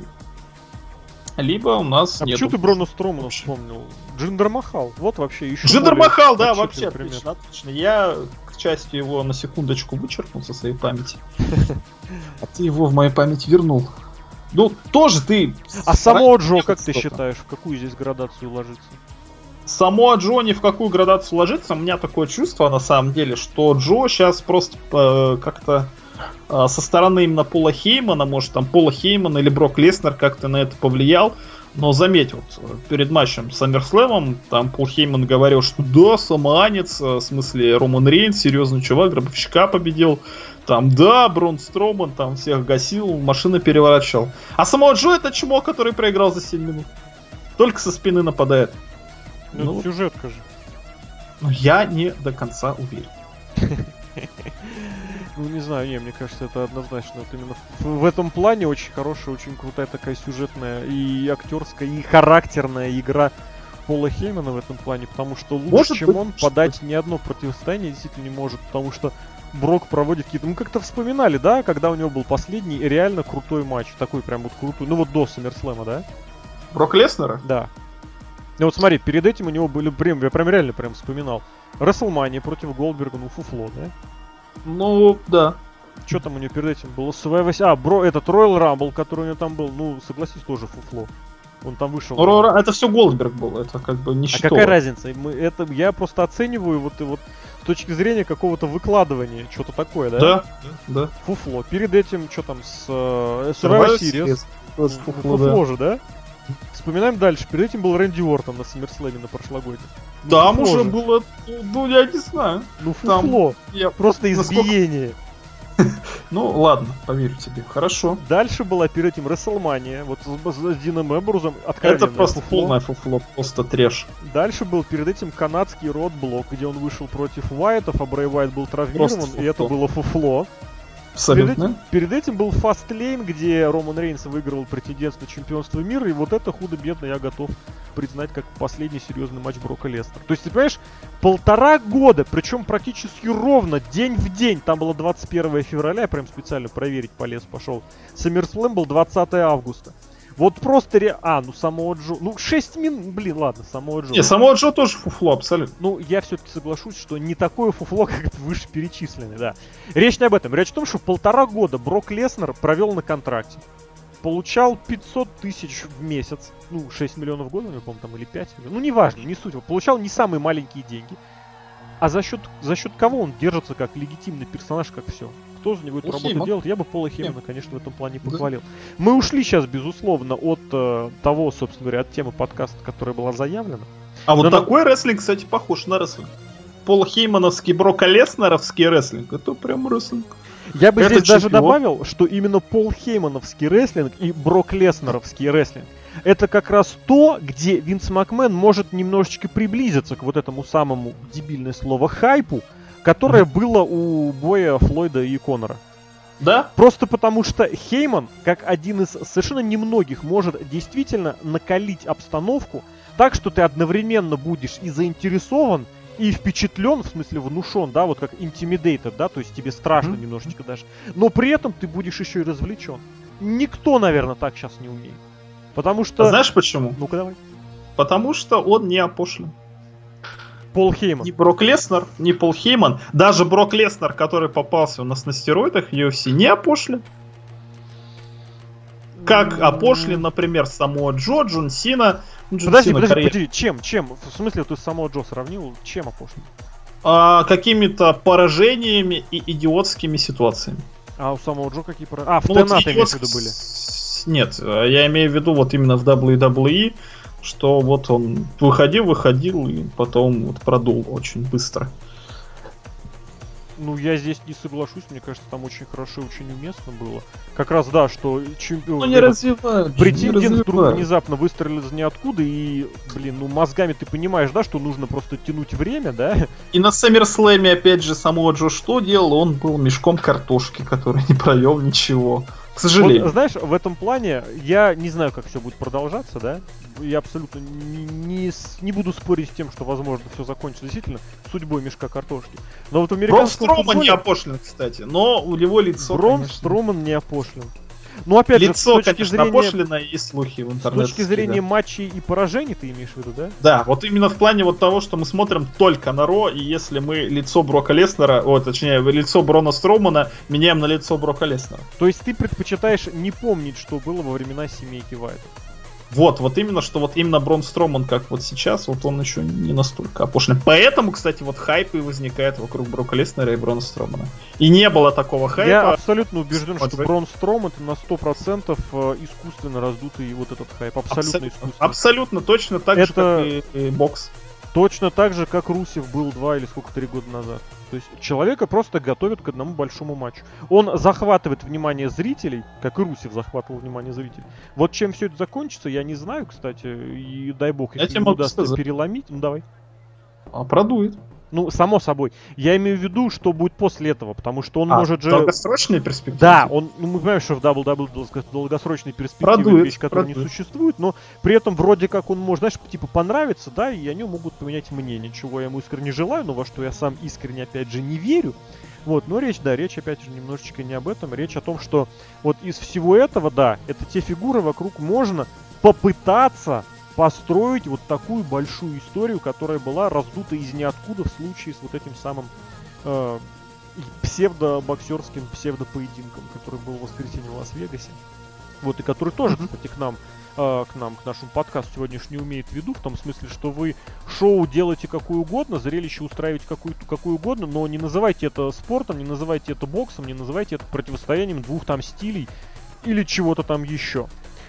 либо у нас а нет. почему ты Брону Стромана вспомнил? Джиндер Махал. Вот вообще еще Джиндер Махал, да, вообще отлично, отлично. Я, к части, его на секундочку вычеркнул со своей памяти. [LAUGHS] А ты его в мою память вернул. Ну, тоже ты... А само Джо, как ты считаешь, в какую здесь градацию ложится? Само Джо ни в какую градацию ложится. У меня такое чувство, на самом деле, что Джо сейчас просто э, как-то со стороны именно Пола Хеймана, может там Пола Хеймана или Брок Леснер как-то на это повлиял. Но заметь, вот перед матчем с Саммерслэмом там Пол Хейман говорил, что да, самоанец, а, в смысле Роман Рейн, серьезный чувак, гробовщика победил. Там, да, Брон Строман там всех гасил, машины переворачивал. А самого Джо это чмо, который проиграл за 7 минут. Только со спины нападает. Ну, ну сюжетка же. Ну, я не до конца уверен. [LAUGHS] Ну, не знаю, не, мне кажется, это однозначно. Вот именно в, в этом плане очень хорошая, очень крутая такая сюжетная и актерская, и характерная игра Пола Хеймана в этом плане, потому что лучше, может чем быть, он, подать быть. ни одно противостояние действительно не может, потому что Брок проводит какие-то... Мы как-то вспоминали, да, когда у него был последний реально крутой матч, такой прям вот крутой, ну вот до Саммерслэма, да? Брок Леснера? Да. Ну вот смотри, перед этим у него были прям, я прям реально прям вспоминал. Расселмания против Голдберга, ну фуфло, да? Ну, да. Что там у него перед этим было? СВ8. А, бро, этот Royal Rumble, который у него там был, ну, согласись, тоже фуфло. Он там вышел. Ну, это все Голдберг был, это как бы не А какая разница? Мы, это, я просто оцениваю вот, и вот с точки зрения какого-то выкладывания, что-то такое, да? Да, да. Фуфло. Перед этим, что там, с uh, Survivor Series. Фуфло, фуфло же, да? Вспоминаем дальше. Перед этим был Рэнди Уортон на SummerSlam на прошлогоднем. Ну, там уже же. было, ну я не знаю. Ну фуфло. Там, я... Просто избиение. [LAUGHS] Ну, ладно, поверю тебе. Хорошо. Дальше была перед этим WrestleMania, вот с, с, с Дином Эмбрузом. Это просто фуфло. полное фуфло, просто треш. Дальше был перед этим канадский род-блок, где он вышел против Уайтов, а Брэй Уайт был травмирован, и это было фуфло. Абсолютно. Перед перед этим был Fastlane, где Роман Рейнс выигрывал претендентство на чемпионство мира, и вот это худо-бедно я готов признать как последний серьезный матч Брока Лестера. То есть, ты понимаешь, полтора года, причем практически ровно, день в день, там было 21 февраля, я прям специально проверить полез пошел. Саммерслэм был 20 августа. Вот просто ре... А, ну самого Джо... Ну 6 минут... Блин, ладно, самого Джо. Не, самого Джо тоже фуфло, абсолютно. Ну, я все-таки соглашусь, что не такое фуфло, [LAUGHS] как вышеперечисленное, да. Речь не об этом. Речь о том, что полтора года Брок Леснер провел на контракте. Получал 500 тысяч в месяц. Ну, 6 миллионов в год, я помню, там, или 5. Ну, неважно, не суть. Получал не самые маленькие деньги. А за счет, за счет кого он держится как легитимный персонаж, как все? Кто за него эту работу делает, я бы Пола Хеймана, конечно, в этом плане похвалил. Да. Мы ушли сейчас, безусловно, от э, того, собственно говоря, от темы подкаста, которая была заявлена. А вот Но такой на... рестлинг, кстати, похож на рестлинг. Пол Хеймановский, Брока Леснеровский рестлинг, это прям рестлинг. Я бы это здесь чемпион. даже добавил, что именно Пол Хеймановский рестлинг и Брок Леснеровский рестлинг это как раз то, где Винс Макмен может немножечко приблизиться к вот этому самому дебильное слово хайпу, которое было у боя Флойда и Конора. Да? Просто потому что Хейман, как один из совершенно немногих, может действительно накалить обстановку так, что ты одновременно будешь и заинтересован, и впечатлен, в смысле внушен, да, вот как intimidated, да, то есть тебе страшно mm-hmm. немножечко даже. Но при этом ты будешь еще и развлечен. Никто, наверное, так сейчас не умеет. Потому что... А знаешь почему? Ну-ка давай. Потому что он не опошлен. Пол Хейман. Ни Брок Леснер, ни Пол Хейман. Даже Брок Леснер, который попался у нас на стероидах в UFC, не опошлен. Как опошлен, например, само Джо, Джон Сина. Джон подожди, Сина подожди, подожди, чем, чем? В смысле, ты само Джо сравнил? Чем опошлен? А, какими-то поражениями и идиотскими ситуациями. А у самого Джо какие поражения? А, в ну, вот идиот... имеешь в виду были? Нет, я имею в виду вот именно в WWE что вот он выходил, выходил и потом вот продул очень быстро. Ну, я здесь не соглашусь, мне кажется, там очень хорошо и очень уместно было. Как раз, да, что чемпион... Ну, не развивают. Претендент вдруг внезапно выстрелил из ниоткуда, и, блин, ну, мозгами ты понимаешь, да, что нужно просто тянуть время, да? И на Саммерслэме, опять же, самого Джо что делал? Он был мешком картошки, который [LAUGHS] не провел ничего. Сожалению. Вот, знаешь, в этом плане я не знаю, как все будет продолжаться, да? Я абсолютно не, не, не буду спорить с тем, что, возможно, все закончится действительно судьбой мешка картошки. Но вот в американском Брон Строман футболе... не опошлен, кстати, но у него лицо, Брон конечно... Строман не опошлен. Ну, опять Лицо, же, с точки конечно, зрения... и слухи в интернете. С точки зрения да. матчей и поражений ты имеешь в виду, да? Да, вот именно в плане вот того, что мы смотрим только на Ро, и если мы лицо Брока Леснера, о, точнее, лицо Брона Строумана меняем на лицо Брока Леснера. То есть ты предпочитаешь не помнить, что было во времена семейки Вайтов? Вот, вот именно, что вот именно Брон Строман, как вот сейчас, вот он еще не настолько опошленный. Поэтому, кстати, вот хайп и возникает вокруг Брока Леснера и Брона Стромана. И не было такого хайпа. Я абсолютно убежден, что Брон Стром это на 100% э, искусственно раздутый вот этот хайп. Абсолютно Абсолютно, искусственно. абсолютно точно так это... же, как и, и бокс. Точно так же, как Русев был два или сколько, три года назад. То есть человека просто готовят к одному большому матчу. Он захватывает внимание зрителей, как и Русев захватывал внимание зрителей. Вот чем все это закончится, я не знаю, кстати. И дай бог, если не удастся сказать. переломить. Ну давай. А продует. Ну, само собой. Я имею в виду, что будет после этого, потому что он а, может же... долгосрочные перспективы? Да, он, ну, мы понимаем, что в WWE долгосрочные перспективы продует, вещь, которая продует. не существует, но при этом вроде как он может, знаешь, типа понравиться, да, и они могут поменять мнение, чего я ему искренне желаю, но во что я сам искренне, опять же, не верю. Вот, но речь, да, речь, опять же, немножечко не об этом. Речь о том, что вот из всего этого, да, это те фигуры, вокруг можно попытаться построить вот такую большую историю, которая была раздута из ниоткуда в случае с вот этим самым э, псевдо-боксерским псевдо-поединком, который был в воскресенье в Лас-Вегасе. Вот, и который тоже, кстати, к нам, э, к нам, к нашему подкасту сегодняшний умеет в виду, в том смысле, что вы шоу делаете какое угодно, зрелище устраиваете какое, какое угодно, но не называйте это спортом, не называйте это боксом, не называйте это противостоянием двух там стилей или чего-то там еще.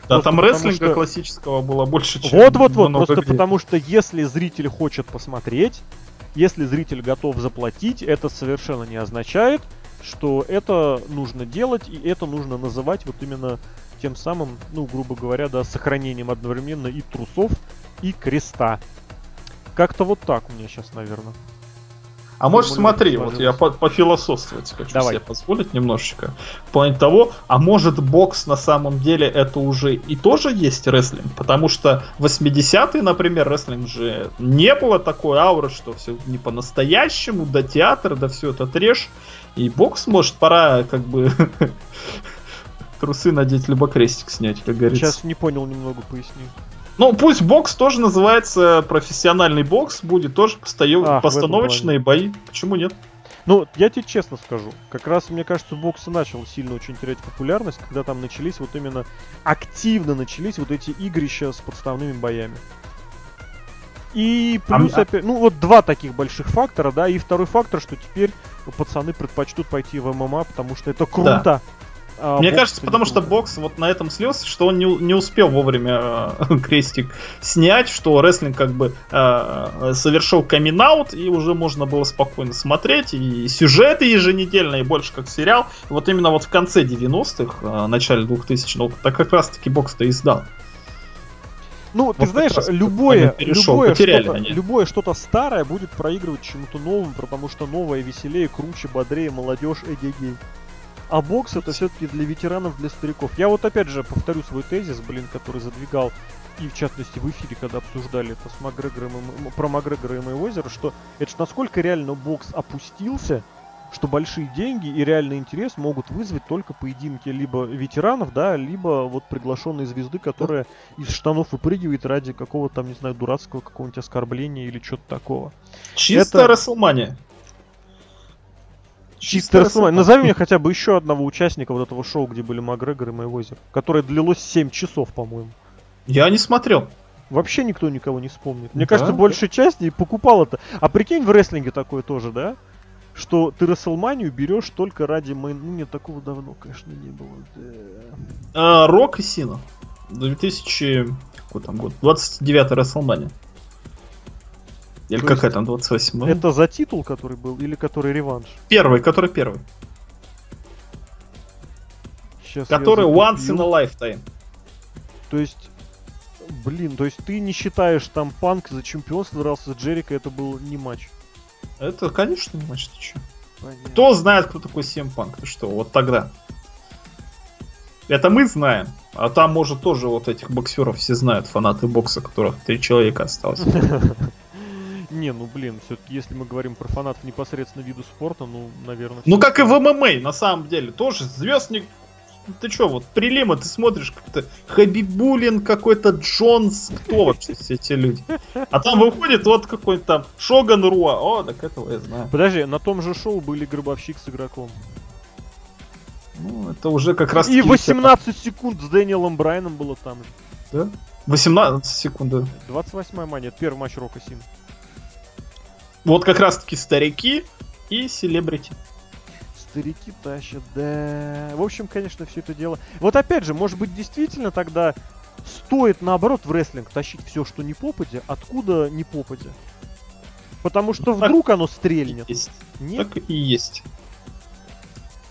Да, там рестлинга что... классического было больше, чем Вот-вот-вот, просто где. потому что если зритель хочет посмотреть, если зритель готов заплатить, это совершенно не означает, что это нужно делать, и это нужно называть вот именно тем самым, ну, грубо говоря, да, сохранением одновременно и трусов, и креста. Как-то вот так у меня сейчас, наверное. А можешь смотри, вот я по пофилософствовать хочу Давай. себе позволить немножечко. В плане того, а может бокс на самом деле это уже и тоже есть рестлинг? Потому что 80-е, например, рестлинг же не было такой ауры, что все не по-настоящему, да театр, да все это трешь. И бокс, может, пора как бы [LAUGHS] трусы надеть, либо крестик снять, как говорится. Сейчас не понял немного, поясни. Ну, пусть бокс тоже называется профессиональный бокс, будет тоже постоя- Ах, постановочные бои. Почему нет? Ну, я тебе честно скажу, как раз, мне кажется, бокс и начал сильно очень терять популярность, когда там начались вот именно, активно начались вот эти игрища с подставными боями. И А плюс м- а- опять, ну вот два таких больших фактора, да, и второй фактор, что теперь пацаны предпочтут пойти в ММА, потому что это круто. А Мне бокс кажется, потому что бокс вот на этом слился, что он не, не успел вовремя э, [LAUGHS] крестик снять, что рестлинг как бы э, совершил камин и уже можно было спокойно смотреть, и сюжеты еженедельные, и больше как сериал. И вот именно вот в конце 90-х, э, начале 2000-х, так как раз таки бокс-то издал. Ну, ты Вот знаешь, как раз любое, перешел, любое, что-то, любое что-то старое будет проигрывать чему-то новому, потому что новое веселее, круче, бодрее, молодежь, эгегей. А бокс это все-таки для ветеранов, для стариков. Я вот опять же повторю свой тезис, блин, который задвигал и в частности в эфире, когда обсуждали это с Макгрегором, и про Макгрегора и Мэйвезера, что это ж насколько реально бокс опустился, что большие деньги и реальный интерес могут вызвать только поединки либо ветеранов, да, либо вот приглашенной звезды, которая из штанов выпрыгивает ради какого-то там, не знаю, дурацкого какого-нибудь оскорбления или что-то такого. Чисто Это- WrestleMania. Чисто Расселмания. Назови мне хотя бы еще одного участника вот этого шоу, где были Макгрегор и Мэйвезер, которое длилось 7 часов, по-моему. Я не смотрел. Вообще никто никого не вспомнит. Мне Да, кажется, да. большая часть и покупал это. А прикинь, в рестлинге такое тоже, да? Что ты Расселманию берешь только ради мейн... Ну нет, такого давно, конечно, не было. Да. А, Рок и Сина. 2000... Какой там год? 29-й WrestleMania. Или То какая есть там 28 Это за титул, который был, или который реванш? Первый, который первый. Сейчас Который once in a lifetime. То есть, блин, то есть ты не считаешь там Панк за чемпионство дрался с Джерика, это был не матч. Это, конечно, не матч, ты чё? Понятно. Кто знает, кто такой CM Punk? Ты что, вот тогда. Это мы знаем. А там, может, тоже вот этих боксеров все знают, фанаты бокса, которых три человека осталось. [LAUGHS] Не, ну блин, все-таки если мы говорим про фанатов непосредственно виду спорта, ну, наверное. Ну, как и в ММА, на самом деле. Тоже звездник... Ты чё, вот прилима, ты смотришь как-то Хабибулин, какой-то Джонс, кто вообще все эти люди? А там выходит вот какой-то там Шоган Руа. О, так этого я знаю. Подожди, на том же шоу были гробовщик с игроком. Ну, это уже как раз... И 18 секунд с Дэниелом Брайаном было там же. Да? 18 секунд. да. 28 мания, это первый матч Рока Син. Вот как раз таки старики и селебрити. Старики тащат, да. В общем, конечно, все это дело. Вот опять же, может быть, действительно тогда стоит наоборот в рестлинг тащить все, что не попадя, откуда не попадя. Потому что Ну, так вдруг оно стрельнет. Есть. Нет? Так и есть.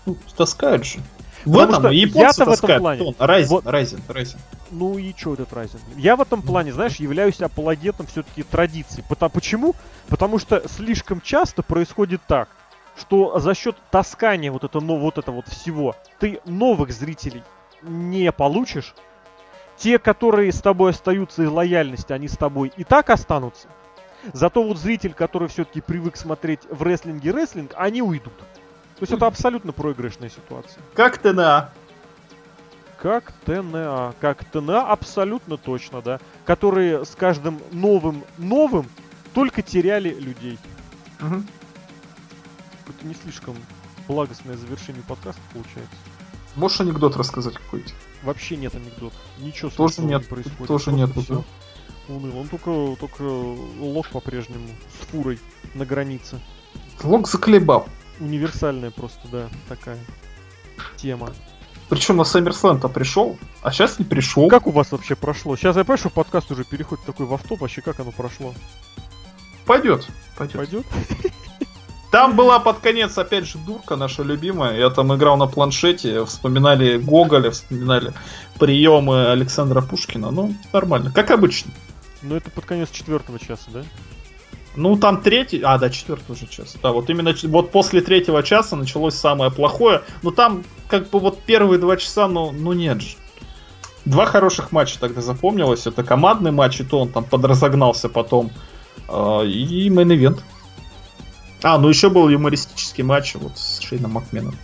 Ну, таскают же. В Потому что японцы в этом плане. Райзен, Вот- Райзен, Райзен. Ну и чё этот разин? Я в этом плане, знаешь, являюсь апологетом все-таки традиций. Пота- Почему? Потому что слишком часто происходит так, что за счет таскания вот, это, ну, вот это вот всего ты новых зрителей не получишь. Те, которые с тобой остаются из лояльности, они с тобой и так останутся. Зато вот зритель, который все-таки привык смотреть в рестлинге рестлинг, они уйдут. То есть это абсолютно проигрышная ситуация. Как ТНА. Как ТНА. Как ТНА абсолютно точно, да. Которые с каждым новым новым только теряли людей. Мгм. Это не слишком благостное завершение подкаста получается. Можешь анекдот рассказать какой-то? Вообще нет анекдота. Ничего Тоже нет, не происходит. тоже Просто нет, всё Уныло. Он только, только лог по-прежнему с фурой на границе. Лог заколебал. Универсальная просто, да, такая тема. Причем на SummerSlam-то пришел, а сейчас не пришел. Как у вас вообще прошло? Сейчас я понимаю, что подкаст уже переходит такой в автоп, вообще как оно прошло? Пойдет. Пойдет. Пойдет? Там была под конец, опять же, дурка наша любимая. Я там играл на планшете, вспоминали Гоголя, вспоминали приемы Александра Пушкина. Ну, нормально, как обычно. Ну, это под конец четвертого часа, да? Ну, там третий... А, да, четвертый уже час. Да, вот именно вот после третьего часа началось самое плохое. Но там, как бы, вот первые два часа, ну, ну нет же. Два хороших матча тогда запомнилось. Это командный матч, и то он там подразогнался потом. Э, и main event. А, ну еще был юмористический матч вот с Шейном Макменом.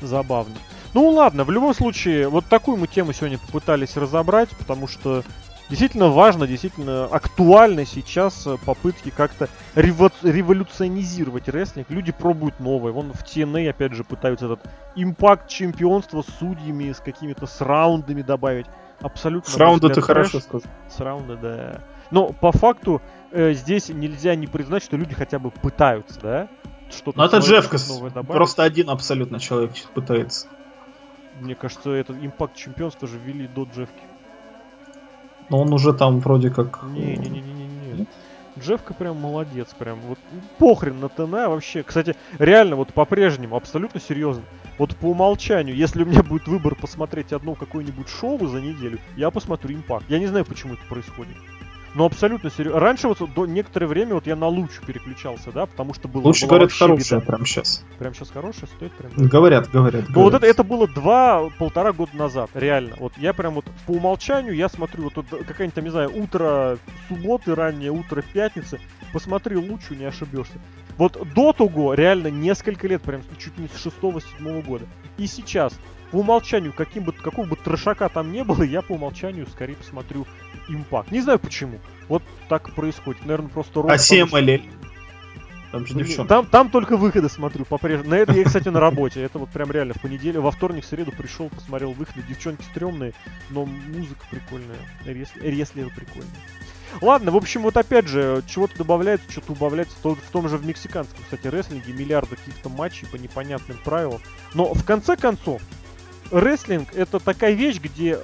Забавно. Ну ладно, в любом случае, вот такую мы тему сегодня попытались разобрать, потому что действительно важно, действительно актуально сейчас э, попытки как-то рево- революционизировать рестлинг. Люди пробуют новое. Вон в TNA, опять же, пытаются этот Impact чемпионства с судьями, с какими-то с раундами добавить. Абсолютно. С раунда ты хорошо сказал. С раунда, да. Но по факту э, здесь нельзя не признать, что люди хотя бы пытаются, да? Что-то ну это Джеффкас. Просто один абсолютно человек пытается. Мне кажется, этот импакт чемпионства же ввели до Джеффки. Но он уже там вроде как... Не-не-не-не-не. Джеффка прям молодец, прям вот похрен на ТНА вообще. Кстати, реально вот по-прежнему, абсолютно серьезно. Вот по умолчанию, если у меня будет выбор посмотреть одно какое-нибудь шоу за неделю, я посмотрю импакт. Я не знаю, почему это происходит. Ну, абсолютно серьезно. Раньше вот до некоторое время вот я на лучше переключался, да, потому что было... Лучше, говорят, хорошая прям сейчас. Прям сейчас хорошая стоит прям? Говорят, говорят. Ну, вот это, это было два-полтора года назад, реально. Вот я прям вот по умолчанию, я смотрю, вот, вот какая-нибудь там, не знаю, утро субботы, раннее утро пятницы, посмотри лучше, не ошибешься. Вот до того реально несколько лет, прям чуть не с шестого-седьмого года. И сейчас по умолчанию, каким бы, какого бы трешака там не было, я по умолчанию скорее посмотрю импакт. Не знаю почему. Вот так происходит. Наверное, просто ролик. А CMLL? Там же девчонки. Там, там только выходы смотрю по-прежнему. На это я, кстати, на работе. Это вот прям реально в понедельник, во вторник, в среду пришел, посмотрел выходы. Девчонки стрёмные, но музыка прикольная. Рестлеры прикольные. Ладно, в общем, вот опять же, чего-то добавляется, что-то убавляется. То, в том же в мексиканском, кстати, рестлинге миллиарды каких-то матчей по непонятным правилам. Но в конце концов, рестлинг это такая вещь, где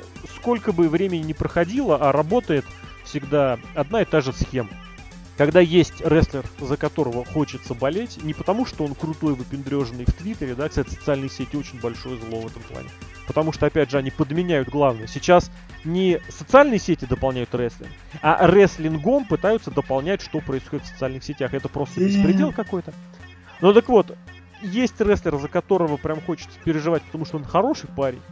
сколько бы времени не проходило, а работает всегда одна и та же схема. Когда есть рестлер, за которого хочется болеть, не потому что он крутой, выпендреженный в Твиттере, да, кстати, социальные сети очень большое зло в этом плане. Потому что, опять же, они подменяют главное. Сейчас не социальные сети дополняют рестлинг, а рестлингом пытаются дополнять, что происходит в социальных сетях. Это просто беспредел какой-то. Ну так вот, есть рестлер, за которого прям хочется переживать, потому что он хороший парень.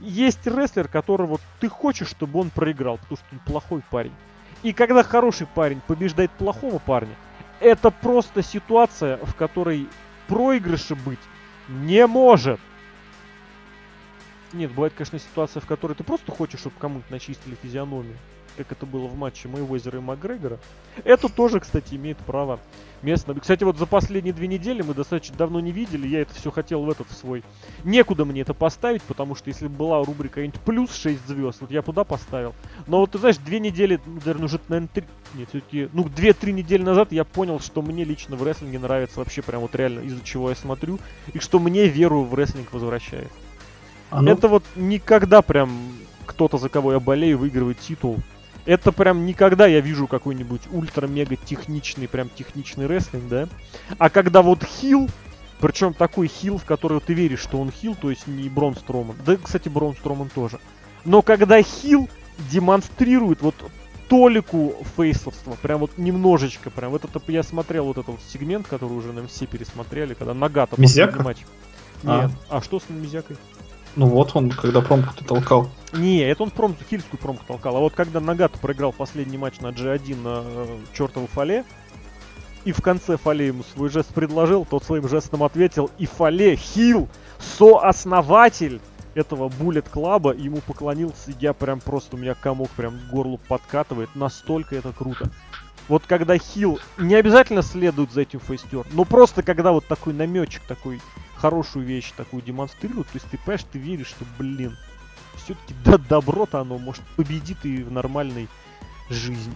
Есть рестлер, которого ты хочешь, чтобы он проиграл, потому что он плохой парень. И когда хороший парень побеждает плохого парня, это просто ситуация, в которой проигрыша быть не может. Нет, бывает, конечно, ситуация, в которой ты просто хочешь, чтобы кому-то начистили физиономию как это было в матче Мэйвезера и Макгрегора. Это тоже, кстати, имеет право место. Кстати, вот за последние две недели мы достаточно давно не видели. Я это все хотел в этот свой. Некуда мне это поставить, потому что если бы была рубрика какая-нибудь плюс 6 звезд, вот я туда поставил. Но вот ты знаешь, две недели, наверное, уже, наверное, три, нет, все-таки, ну, две-три недели назад я понял, что мне лично в рестлинге нравится вообще прям вот реально, из-за чего я смотрю, и что мне веру в рестлинг возвращает. А ну... Это вот никогда прям кто-то, за кого я болею, выигрывает титул. Это прям никогда я вижу какой-нибудь ультра-мега техничный, прям техничный рестлинг, да. А когда вот хил, причем такой хил, в который ты веришь, что он хил, то есть не Брон Строман. Да, кстати, Брон Строман тоже. Но когда хил демонстрирует вот толику фейсовства, прям вот немножечко, прям вот это я смотрел вот этот вот сегмент, который уже, наверное, все пересмотрели, когда Нагата Мизяка? матч. А. Нет. А. а что с Мизякой? Ну вот он, когда промку-то толкал. Не, это он промку, хильскую промку толкал. А вот когда Нагата проиграл последний матч на G1 на э, чертову фале, и в конце Фале ему свой жест предложил, тот своим жестом ответил, и Фале, Хил, сооснователь этого Буллет Клаба, ему поклонился, и я прям просто, у меня комок прям к горлу подкатывает, настолько это круто. Вот когда Хил не обязательно следует за этим фейстер, но просто когда вот такой наметчик, такой хорошую вещь такую демонстрируют, то есть ты понимаешь, ты веришь, что, блин, все-таки [LAUGHS] да, добро-то оно может победит и в нормальной жизни.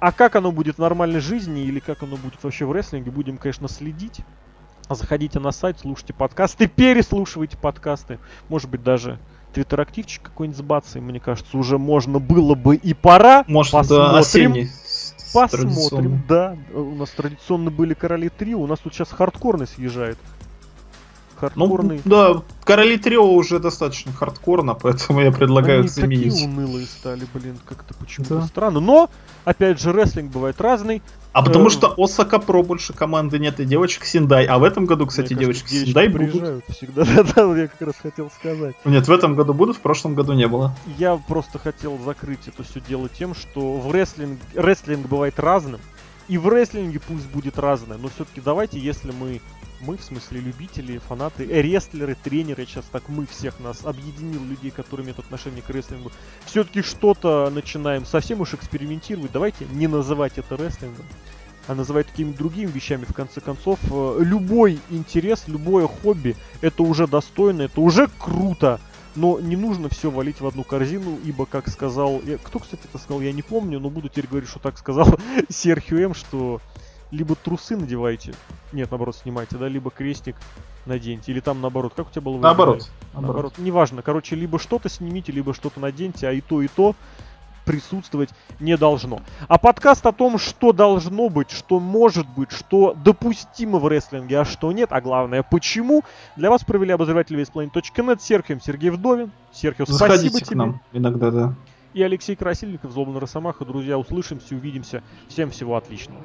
А как оно будет в нормальной жизни или как оно будет вообще в рестлинге, будем, конечно, следить. Заходите на сайт, слушайте подкасты, [LAUGHS] переслушивайте подкасты. Может быть, даже твиттер-активчик какой-нибудь с мне кажется, уже можно было бы и пора. Может, Посмотрим. да, осенний Посмотрим, да. У нас традиционно были короли трио, у нас тут сейчас хардкорный съезжает. Хардкорный. Ну, да, короли трио уже достаточно хардкорно, поэтому я предлагаю Они заменить. такие унылые стали, блин, как-то почему-то да. странно. Но, опять же, рестлинг бывает разный. А потому э, что Осака Про больше команды нет и девочек Синдай. А в этом году, кстати, Мне девочек Синдай будут. Всегда, [LAUGHS] да, да, я как раз хотел сказать. Нет, в этом году будут, в прошлом году не было. Я просто хотел закрыть это все дело тем, что в рестлинг, рестлинг бывает разным. И в рестлинге пусть будет разное, но все-таки давайте, если мы мы, в смысле любители, фанаты, э, рестлеры, тренеры, сейчас так мы всех нас объединил людей, которые имеют отношение к рестлингу, все-таки что-то начинаем совсем уж экспериментировать. Давайте не называть это рестлингом, а называть какими-то другими вещами. В конце концов, э, любой интерес, любое хобби, это уже достойно, это уже круто. Но не нужно все валить в одну корзину, ибо, как сказал... Я, кто, кстати, это сказал, я не помню, но буду теперь говорить, что так сказал [LAUGHS] Серхио М, что либо трусы надевайте, нет, наоборот, снимайте, да, либо крестик наденьте, или там наоборот, как у тебя было? Наоборот. Наоборот. наоборот. Неважно, короче, либо что-то снимите, либо что-то наденьте, а и то, и то присутствовать не должно. А подкаст о том, что должно быть, что может быть, что допустимо в рестлинге, а что нет, а главное, почему, для вас провели обозреватель весплейн.нет, Серхием Сергей Вдовин. Серхио, спасибо тебе. к нам иногда, да. И Алексей Красильников, Злобный Росомаха. Друзья, услышимся, увидимся. Всем всего отличного.